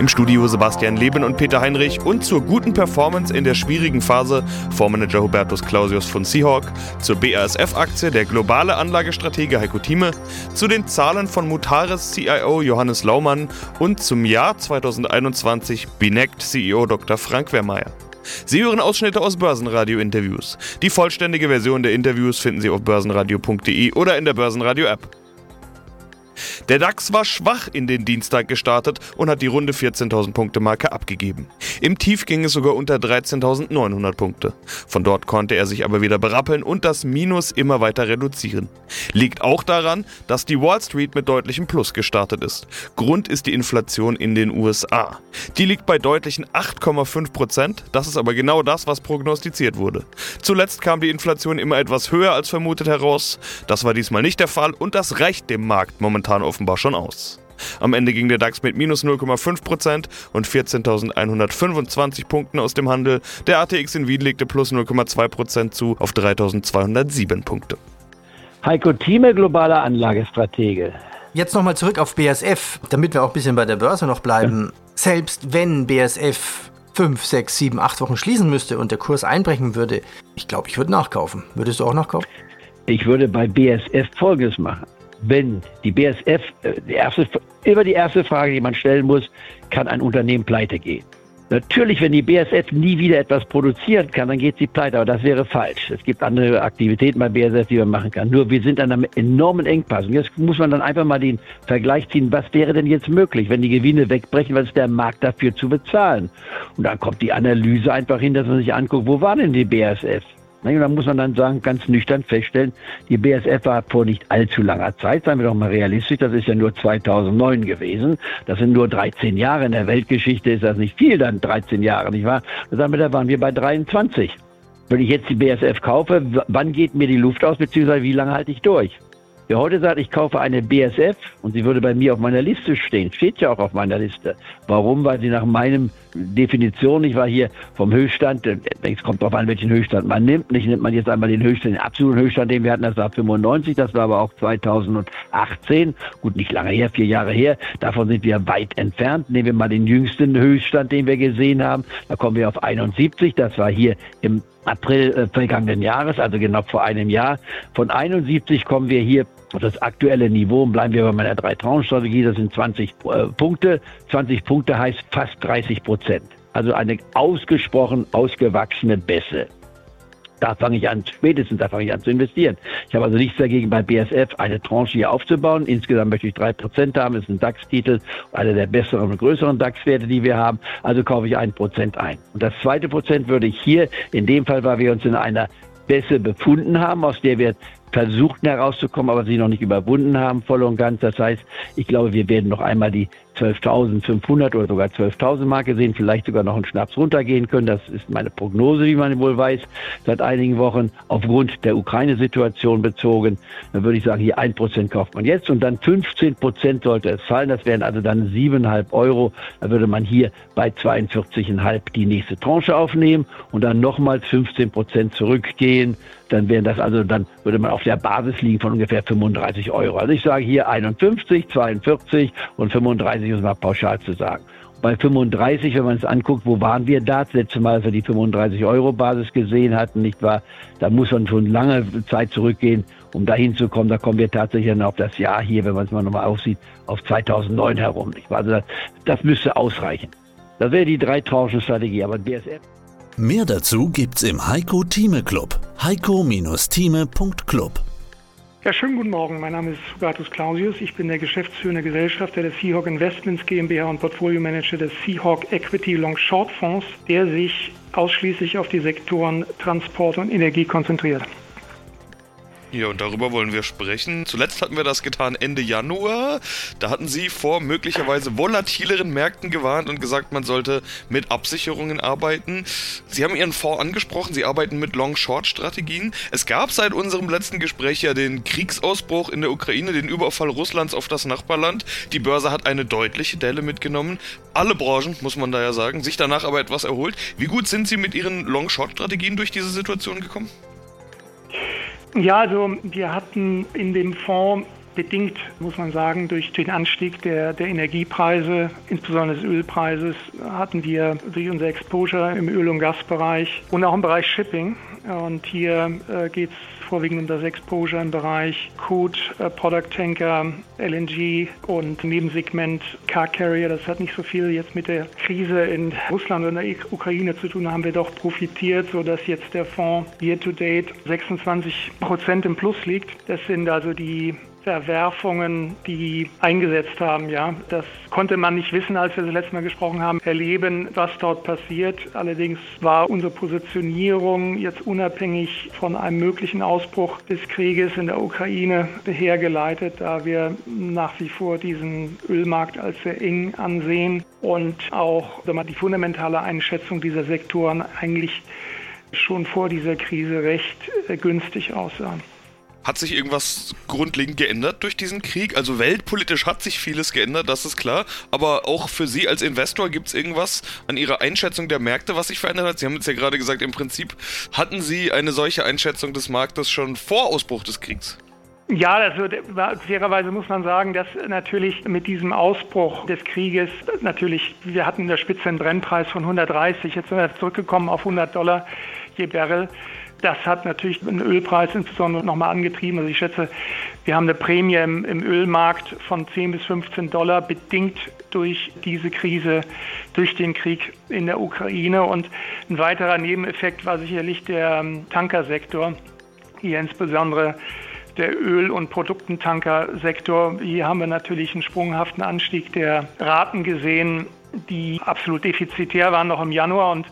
Im Studio Sebastian Leben und Peter Heinrich und zur guten Performance in der schwierigen Phase Fondsmanager Hubertus Clausius von Seahawk, zur BASF-Aktie der globale Anlagestratege Heiko Thieme, zu den Zahlen von Mutares CIO Johannes Laumann und zum Jahr 2021 Binect CEO Dr. Frank Wermeier. Sie hören Ausschnitte aus Börsenradio-Interviews. Die vollständige Version der Interviews finden Sie auf börsenradio.de oder in der Börsenradio-App. Der DAX war schwach in den Dienstag gestartet und hat die runde 14.000 Punkte Marke abgegeben. Im Tief ging es sogar unter 13.900 Punkte. Von dort konnte er sich aber wieder berappeln und das Minus immer weiter reduzieren. Liegt auch daran, dass die Wall Street mit deutlichem Plus gestartet ist. Grund ist die Inflation in den USA. Die liegt bei deutlichen 8,5 Prozent. Das ist aber genau das, was prognostiziert wurde. Zuletzt kam die Inflation immer etwas höher als vermutet heraus. Das war diesmal nicht der Fall und das reicht dem Markt momentan momentan offenbar schon aus. Am Ende ging der DAX mit minus 0,5% und 14.125 Punkten aus dem Handel. Der ATX in Wien legte plus 0,2% zu auf 3.207 Punkte. Heiko Thieme, globaler Anlagestratege. Jetzt nochmal zurück auf BASF, damit wir auch ein bisschen bei der Börse noch bleiben. Ja. Selbst wenn BASF 5, 6, 7, 8 Wochen schließen müsste und der Kurs einbrechen würde, ich glaube, ich würde nachkaufen. Würdest du auch nachkaufen? Ich würde bei BASF Folgendes machen wenn die BSF, äh, die erste, immer die erste Frage, die man stellen muss, kann ein Unternehmen pleite gehen? Natürlich, wenn die BSF nie wieder etwas produzieren kann, dann geht sie pleite, aber das wäre falsch. Es gibt andere Aktivitäten bei BSF, die man machen kann. Nur wir sind an einem enormen Engpass. Und jetzt muss man dann einfach mal den Vergleich ziehen, was wäre denn jetzt möglich, wenn die Gewinne wegbrechen, was ist der Markt dafür zu bezahlen? Und dann kommt die Analyse einfach hin, dass man sich anguckt, wo waren denn die BSF? Und da muss man dann sagen, ganz nüchtern feststellen, die BSF war vor nicht allzu langer Zeit, seien wir doch mal realistisch, das ist ja nur 2009 gewesen. Das sind nur 13 Jahre. In der Weltgeschichte ist das nicht viel, dann 13 Jahre, nicht wahr? Da waren wir bei 23. Wenn ich jetzt die BSF kaufe, wann geht mir die Luft aus, beziehungsweise wie lange halte ich durch? Wer heute sagt, ich kaufe eine BSF und sie würde bei mir auf meiner Liste stehen, steht ja auch auf meiner Liste. Warum? Weil sie nach meinem Definition, ich war hier vom Höchststand, äh, es kommt darauf an, welchen Höchststand man nimmt. Nicht nimmt man jetzt einmal den Höchststand, den absoluten Höchststand, den wir hatten, das war 95, das war aber auch 2018. Gut, nicht lange her, vier Jahre her. Davon sind wir weit entfernt. Nehmen wir mal den jüngsten Höchststand, den wir gesehen haben. Da kommen wir auf 71. Das war hier im April äh, vergangenen Jahres, also genau vor einem Jahr. Von 71 kommen wir hier das aktuelle Niveau, bleiben wir bei meiner Drei-Trauen-Strategie, das sind 20 äh, Punkte. 20 Punkte heißt fast 30 Prozent. Also eine ausgesprochen ausgewachsene Bässe. Da fange ich an, spätestens da fange ich an zu investieren. Ich habe also nichts dagegen, bei BSF eine Tranche hier aufzubauen. Insgesamt möchte ich drei Prozent haben. Das ist ein DAX-Titel, einer der besseren und größeren DAX-Werte, die wir haben. Also kaufe ich ein Prozent ein. Und das zweite Prozent würde ich hier, in dem Fall, weil wir uns in einer Bässe befunden haben, aus der wir versuchten herauszukommen, aber sie noch nicht überwunden haben, voll und ganz. Das heißt, ich glaube, wir werden noch einmal die 12.500 oder sogar 12.000 Marke sehen, vielleicht sogar noch einen Schnaps runtergehen können. Das ist meine Prognose, wie man wohl weiß, seit einigen Wochen aufgrund der Ukraine-Situation bezogen. Dann würde ich sagen, hier ein Prozent kauft man jetzt und dann 15 Prozent sollte es fallen. Das wären also dann 7,5 Euro. Da würde man hier bei 42,5 die nächste Tranche aufnehmen und dann nochmals 15 Prozent zurückgehen. Dann wären das also, dann würde man auf der Basis liegen von ungefähr 35 Euro. Also ich sage hier 51, 42 und 35 um es mal pauschal zu sagen. Bei 35, wenn man es anguckt, wo waren wir da? Das letzte Mal, als wir die 35 Euro Basis gesehen hatten, nicht wahr? Da muss man schon lange Zeit zurückgehen, um dahin zu kommen. Da kommen wir tatsächlich dann auf das Jahr hier, wenn man es mal nochmal aussieht, auf 2009 herum, nicht wahr? Also das, das müsste ausreichen. Das wäre die drei Tranchen-Strategie, aber BSF. Mehr dazu gibt's im Heiko Thieme Club. heiko-thieme.club ja, schönen guten Morgen. Mein Name ist Hubertus Clausius. Ich bin der geschäftsführende Gesellschafter der Seahawk Investments GmbH und Portfolio Manager des Seahawk Equity Long Short Fonds, der sich ausschließlich auf die Sektoren Transport und Energie konzentriert. Ja, und darüber wollen wir sprechen. Zuletzt hatten wir das getan Ende Januar. Da hatten Sie vor möglicherweise volatileren Märkten gewarnt und gesagt, man sollte mit Absicherungen arbeiten. Sie haben Ihren Fonds angesprochen, Sie arbeiten mit Long-Short-Strategien. Es gab seit unserem letzten Gespräch ja den Kriegsausbruch in der Ukraine, den Überfall Russlands auf das Nachbarland. Die Börse hat eine deutliche Delle mitgenommen. Alle Branchen, muss man da ja sagen, sich danach aber etwas erholt. Wie gut sind Sie mit Ihren Long-Short-Strategien durch diese Situation gekommen? Ja, also wir hatten in dem Fonds bedingt, muss man sagen, durch den Anstieg der, der Energiepreise, insbesondere des Ölpreises, hatten wir durch unser Exposure im Öl- und Gasbereich und auch im Bereich Shipping. Und hier äh, geht es vorwiegend um das Exposure im Bereich Crude, äh, Product Tanker, LNG und Nebensegment Car Carrier. Das hat nicht so viel jetzt mit der Krise in Russland und der Ukraine zu tun, da haben wir doch profitiert, sodass jetzt der Fonds year to date 26 Prozent im Plus liegt. Das sind also die Verwerfungen, die eingesetzt haben. Ja, das konnte man nicht wissen, als wir das letzte Mal gesprochen haben, erleben, was dort passiert. Allerdings war unsere Positionierung jetzt unabhängig von einem möglichen Ausbruch des Krieges in der Ukraine hergeleitet, da wir nach wie vor diesen Ölmarkt als sehr eng ansehen und auch die fundamentale Einschätzung dieser Sektoren eigentlich schon vor dieser Krise recht äh, günstig aussahen. Hat sich irgendwas grundlegend geändert durch diesen Krieg? Also weltpolitisch hat sich vieles geändert, das ist klar. Aber auch für Sie als Investor gibt es irgendwas an Ihrer Einschätzung der Märkte, was sich verändert hat? Sie haben jetzt ja gerade gesagt, im Prinzip hatten Sie eine solche Einschätzung des Marktes schon vor Ausbruch des Kriegs. Ja, also fairerweise muss man sagen, dass natürlich mit diesem Ausbruch des Krieges natürlich, wir hatten in der Spitze einen Brennpreis von 130, jetzt sind wir zurückgekommen auf 100 Dollar je Barrel. Das hat natürlich den Ölpreis insbesondere nochmal angetrieben. Also ich schätze, wir haben eine Prämie im, im, Ölmarkt von 10 bis 15 Dollar, bedingt durch diese Krise, durch den Krieg in der Ukraine. Und ein weiterer Nebeneffekt war sicherlich der ähm, Tankersektor, hier insbesondere der Öl- und Produktentankersektor. Hier haben wir natürlich einen sprunghaften Anstieg der Raten gesehen, die absolut defizitär waren noch im Januar und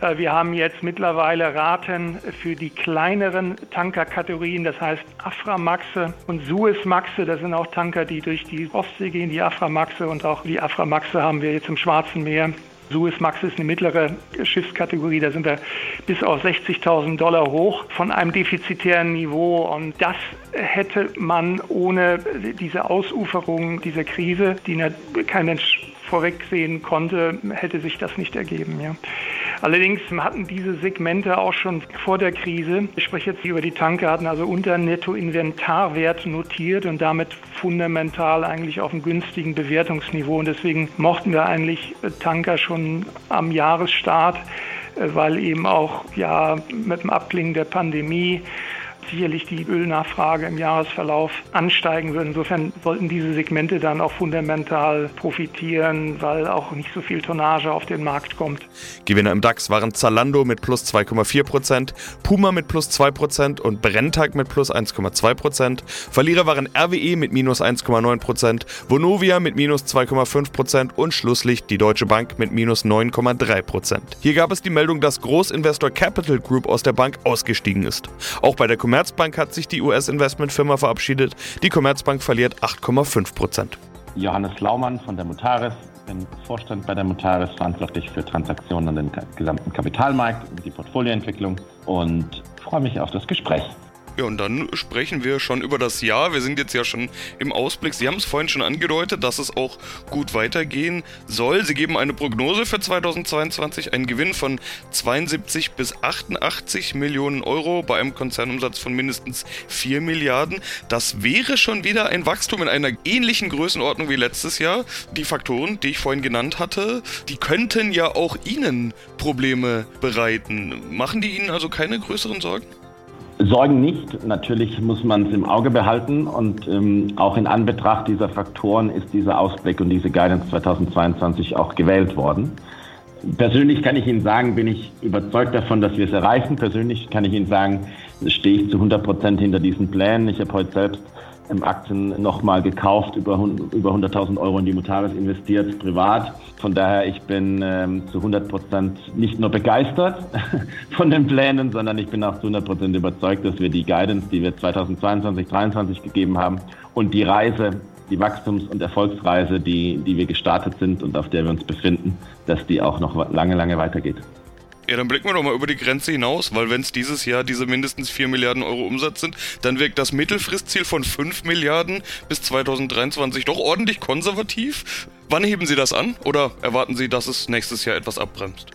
wir haben jetzt mittlerweile Raten für die kleineren Tankerkategorien, das heißt Aframaxe und Suezmaxe. Das sind auch Tanker, die durch die Ostsee gehen, die Aframaxe und auch die Aframaxe haben wir jetzt im Schwarzen Meer. Suezmax ist eine mittlere Schiffskategorie, da sind wir bis auf 60.000 Dollar hoch von einem defizitären Niveau. Und das hätte man ohne diese Ausuferung dieser Krise, die kein Mensch vorwegsehen konnte, hätte sich das nicht ergeben. Ja. Allerdings hatten diese Segmente auch schon vor der Krise, ich spreche jetzt über die Tanker, hatten also unter Nettoinventarwert notiert und damit fundamental eigentlich auf einem günstigen Bewertungsniveau. Und deswegen mochten wir eigentlich Tanker schon am Jahresstart, äh, weil eben auch ja mit dem Abklingen der Pandemie sicherlich die Ölnachfrage im Jahresverlauf ansteigen wird. Insofern sollten diese Segmente dann auch fundamental profitieren, weil auch nicht so viel Tonnage auf den Markt kommt. Gewinner im DAX waren Zalando mit plus 2,4 Prozent, Puma mit plus 2 Prozent und Brenntag mit plus 1,2 Prozent. Verlierer waren RWE mit minus 1,9 Prozent, Vonovia mit minus 2,5 Prozent und schlusslich die Deutsche Bank mit minus 9,3 Prozent. Hier gab es die Meldung, dass Großinvestor Capital Group aus der Bank ausgestiegen ist. Auch bei der Commerz Commerzbank hat sich die US-Investmentfirma verabschiedet. Die Commerzbank verliert 8,5 Prozent. Johannes Laumann von der Mutaris, bin Vorstand bei der Mutaris, verantwortlich für Transaktionen an den gesamten Kapitalmarkt und die Portfolioentwicklung und freue mich auf das Gespräch. Ja, und dann sprechen wir schon über das Jahr. Wir sind jetzt ja schon im Ausblick. Sie haben es vorhin schon angedeutet, dass es auch gut weitergehen soll. Sie geben eine Prognose für 2022, einen Gewinn von 72 bis 88 Millionen Euro bei einem Konzernumsatz von mindestens 4 Milliarden. Das wäre schon wieder ein Wachstum in einer ähnlichen Größenordnung wie letztes Jahr. Die Faktoren, die ich vorhin genannt hatte, die könnten ja auch Ihnen Probleme bereiten. Machen die Ihnen also keine größeren Sorgen? Sorgen nicht. Natürlich muss man es im Auge behalten und ähm, auch in Anbetracht dieser Faktoren ist dieser Ausblick und diese Guidance 2022 auch gewählt worden. Persönlich kann ich Ihnen sagen, bin ich überzeugt davon, dass wir es erreichen. Persönlich kann ich Ihnen sagen, stehe ich zu 100 Prozent hinter diesen Plänen. Ich habe heute selbst Aktien nochmal gekauft, über, über 100.000 Euro in die Mutaris investiert, privat. Von daher, ich bin ähm, zu 100 Prozent nicht nur begeistert von den Plänen, sondern ich bin auch zu 100 Prozent überzeugt, dass wir die Guidance, die wir 2022, 2023 gegeben haben und die Reise, die Wachstums- und Erfolgsreise, die, die wir gestartet sind und auf der wir uns befinden, dass die auch noch lange, lange weitergeht. Ja, dann blicken wir doch mal über die Grenze hinaus, weil wenn es dieses Jahr diese mindestens 4 Milliarden Euro Umsatz sind, dann wirkt das Mittelfristziel von 5 Milliarden bis 2023 doch ordentlich konservativ. Wann heben Sie das an oder erwarten Sie, dass es nächstes Jahr etwas abbremst?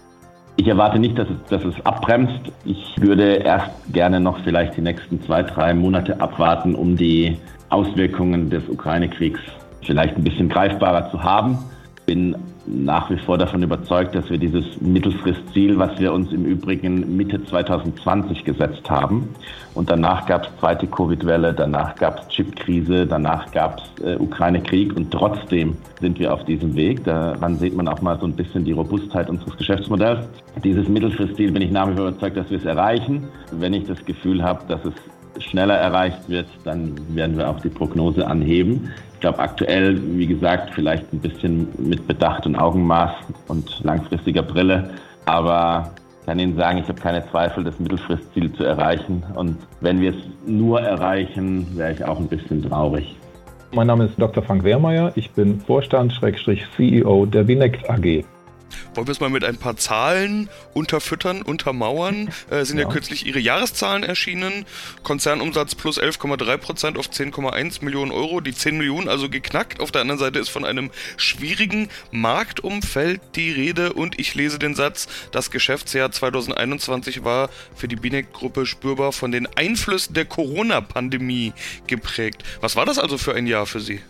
Ich erwarte nicht, dass es, dass es abbremst. Ich würde erst gerne noch vielleicht die nächsten zwei, drei Monate abwarten, um die Auswirkungen des Ukraine-Kriegs vielleicht ein bisschen greifbarer zu haben bin nach wie vor davon überzeugt, dass wir dieses Mittelfristziel, was wir uns im Übrigen Mitte 2020 gesetzt haben, und danach gab es zweite Covid-Welle, danach gab es Chipkrise, danach gab es äh, Ukraine-Krieg und trotzdem sind wir auf diesem Weg. Daran sieht man auch mal so ein bisschen die Robustheit unseres Geschäftsmodells. Dieses Mittelfristziel bin ich nach wie vor überzeugt, dass wir es erreichen. Wenn ich das Gefühl habe, dass es schneller erreicht wird, dann werden wir auch die Prognose anheben. Ich glaube aktuell, wie gesagt, vielleicht ein bisschen mit Bedacht und Augenmaß und langfristiger Brille. Aber ich kann Ihnen sagen, ich habe keine Zweifel, das Mittelfristziel zu erreichen. Und wenn wir es nur erreichen, wäre ich auch ein bisschen traurig. Mein Name ist Dr. Frank Wehrmeier. Ich bin Vorstand-CEO der Binect AG. Wollen wir es mal mit ein paar Zahlen unterfüttern, untermauern? Äh, sind ja. ja. kürzlich Ihre Jahreszahlen erschienen. Konzernumsatz plus 11,3 Prozent auf 10,1 Millionen Euro. Die 10 Millionen also geknackt. Auf der anderen Seite ist von einem schwierigen Marktumfeld die Rede. Und ich lese den Satz, das Geschäftsjahr 2021 war für die Binek-Gruppe spürbar von den Einflüssen der Corona-Pandemie geprägt. Was war das also für ein Jahr für Sie?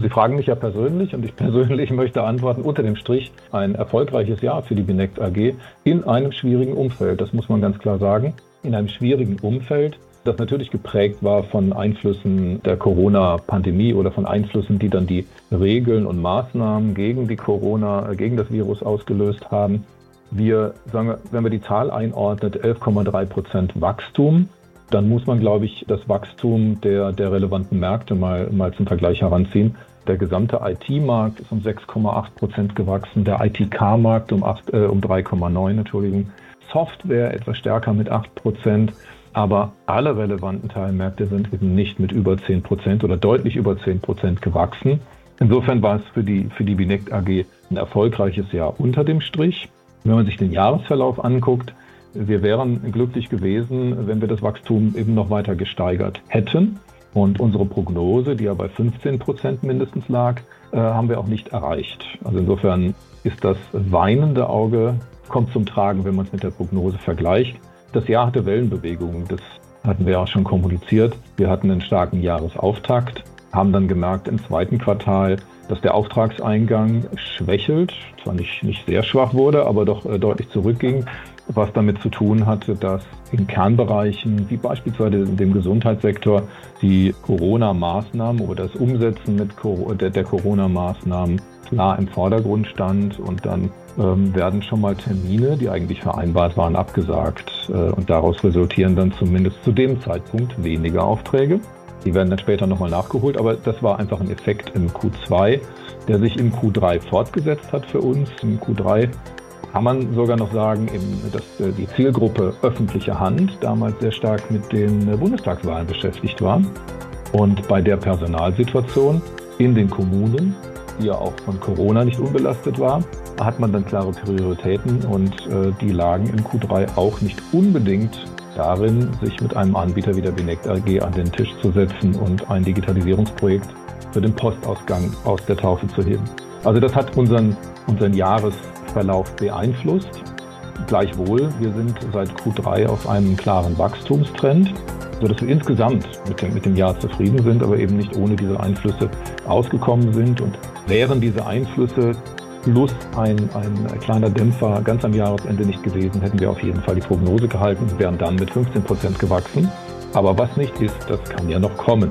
Sie fragen mich ja persönlich und ich persönlich möchte antworten, unter dem Strich ein erfolgreiches Jahr für die Binect AG in einem schwierigen Umfeld. Das muss man ganz klar sagen. In einem schwierigen Umfeld, das natürlich geprägt war von Einflüssen der Corona-Pandemie oder von Einflüssen, die dann die Regeln und Maßnahmen gegen die Corona, äh, gegen das Virus ausgelöst haben. Wir sagen, wenn wir die Zahl einordnet, 11,3 Prozent Wachstum dann muss man, glaube ich, das Wachstum der, der relevanten Märkte mal, mal zum Vergleich heranziehen. Der gesamte IT-Markt ist um 6,8 Prozent gewachsen, der ITK-Markt um, äh, um 3,9, Entschuldigung. Software etwas stärker mit 8 Prozent, aber alle relevanten Teilmärkte sind eben nicht mit über 10 Prozent oder deutlich über 10 Prozent gewachsen. Insofern war es für die, für die Binect AG ein erfolgreiches Jahr unter dem Strich. Wenn man sich den Jahresverlauf anguckt, wir wären glücklich gewesen, wenn wir das Wachstum eben noch weiter gesteigert hätten. Und unsere Prognose, die ja bei 15 Prozent mindestens lag, äh, haben wir auch nicht erreicht. Also insofern ist das weinende Auge, kommt zum Tragen, wenn man es mit der Prognose vergleicht. Das Jahr hatte Wellenbewegungen, das hatten wir auch schon kommuniziert. Wir hatten einen starken Jahresauftakt, haben dann gemerkt im zweiten Quartal, dass der Auftragseingang schwächelt, zwar nicht, nicht sehr schwach wurde, aber doch äh, deutlich zurückging was damit zu tun hatte, dass in Kernbereichen wie beispielsweise in dem Gesundheitssektor die Corona-Maßnahmen oder das Umsetzen mit der Corona-Maßnahmen klar im Vordergrund stand und dann ähm, werden schon mal Termine, die eigentlich vereinbart waren, abgesagt äh, und daraus resultieren dann zumindest zu dem Zeitpunkt weniger Aufträge. Die werden dann später nochmal nachgeholt, aber das war einfach ein Effekt im Q2, der sich im Q3 fortgesetzt hat für uns. Im Q3 kann man sogar noch sagen, dass äh, die Zielgruppe öffentliche Hand damals sehr stark mit den äh, Bundestagswahlen beschäftigt war. Und bei der Personalsituation in den Kommunen, die ja auch von Corona nicht unbelastet war, hat man dann klare Prioritäten und äh, die lagen im Q3 auch nicht unbedingt darin, sich mit einem Anbieter wie der Binect AG an den Tisch zu setzen und ein Digitalisierungsprojekt für den Postausgang aus der Taufe zu heben. Also das hat unseren, unseren Jahres Verlauf beeinflusst. Gleichwohl, wir sind seit Q3 auf einem klaren Wachstumstrend, sodass wir insgesamt mit dem, mit dem Jahr zufrieden sind, aber eben nicht ohne diese Einflüsse ausgekommen sind. Und wären diese Einflüsse plus ein, ein kleiner Dämpfer ganz am Jahresende nicht gewesen, hätten wir auf jeden Fall die Prognose gehalten und wären dann mit 15 Prozent gewachsen. Aber was nicht ist, das kann ja noch kommen.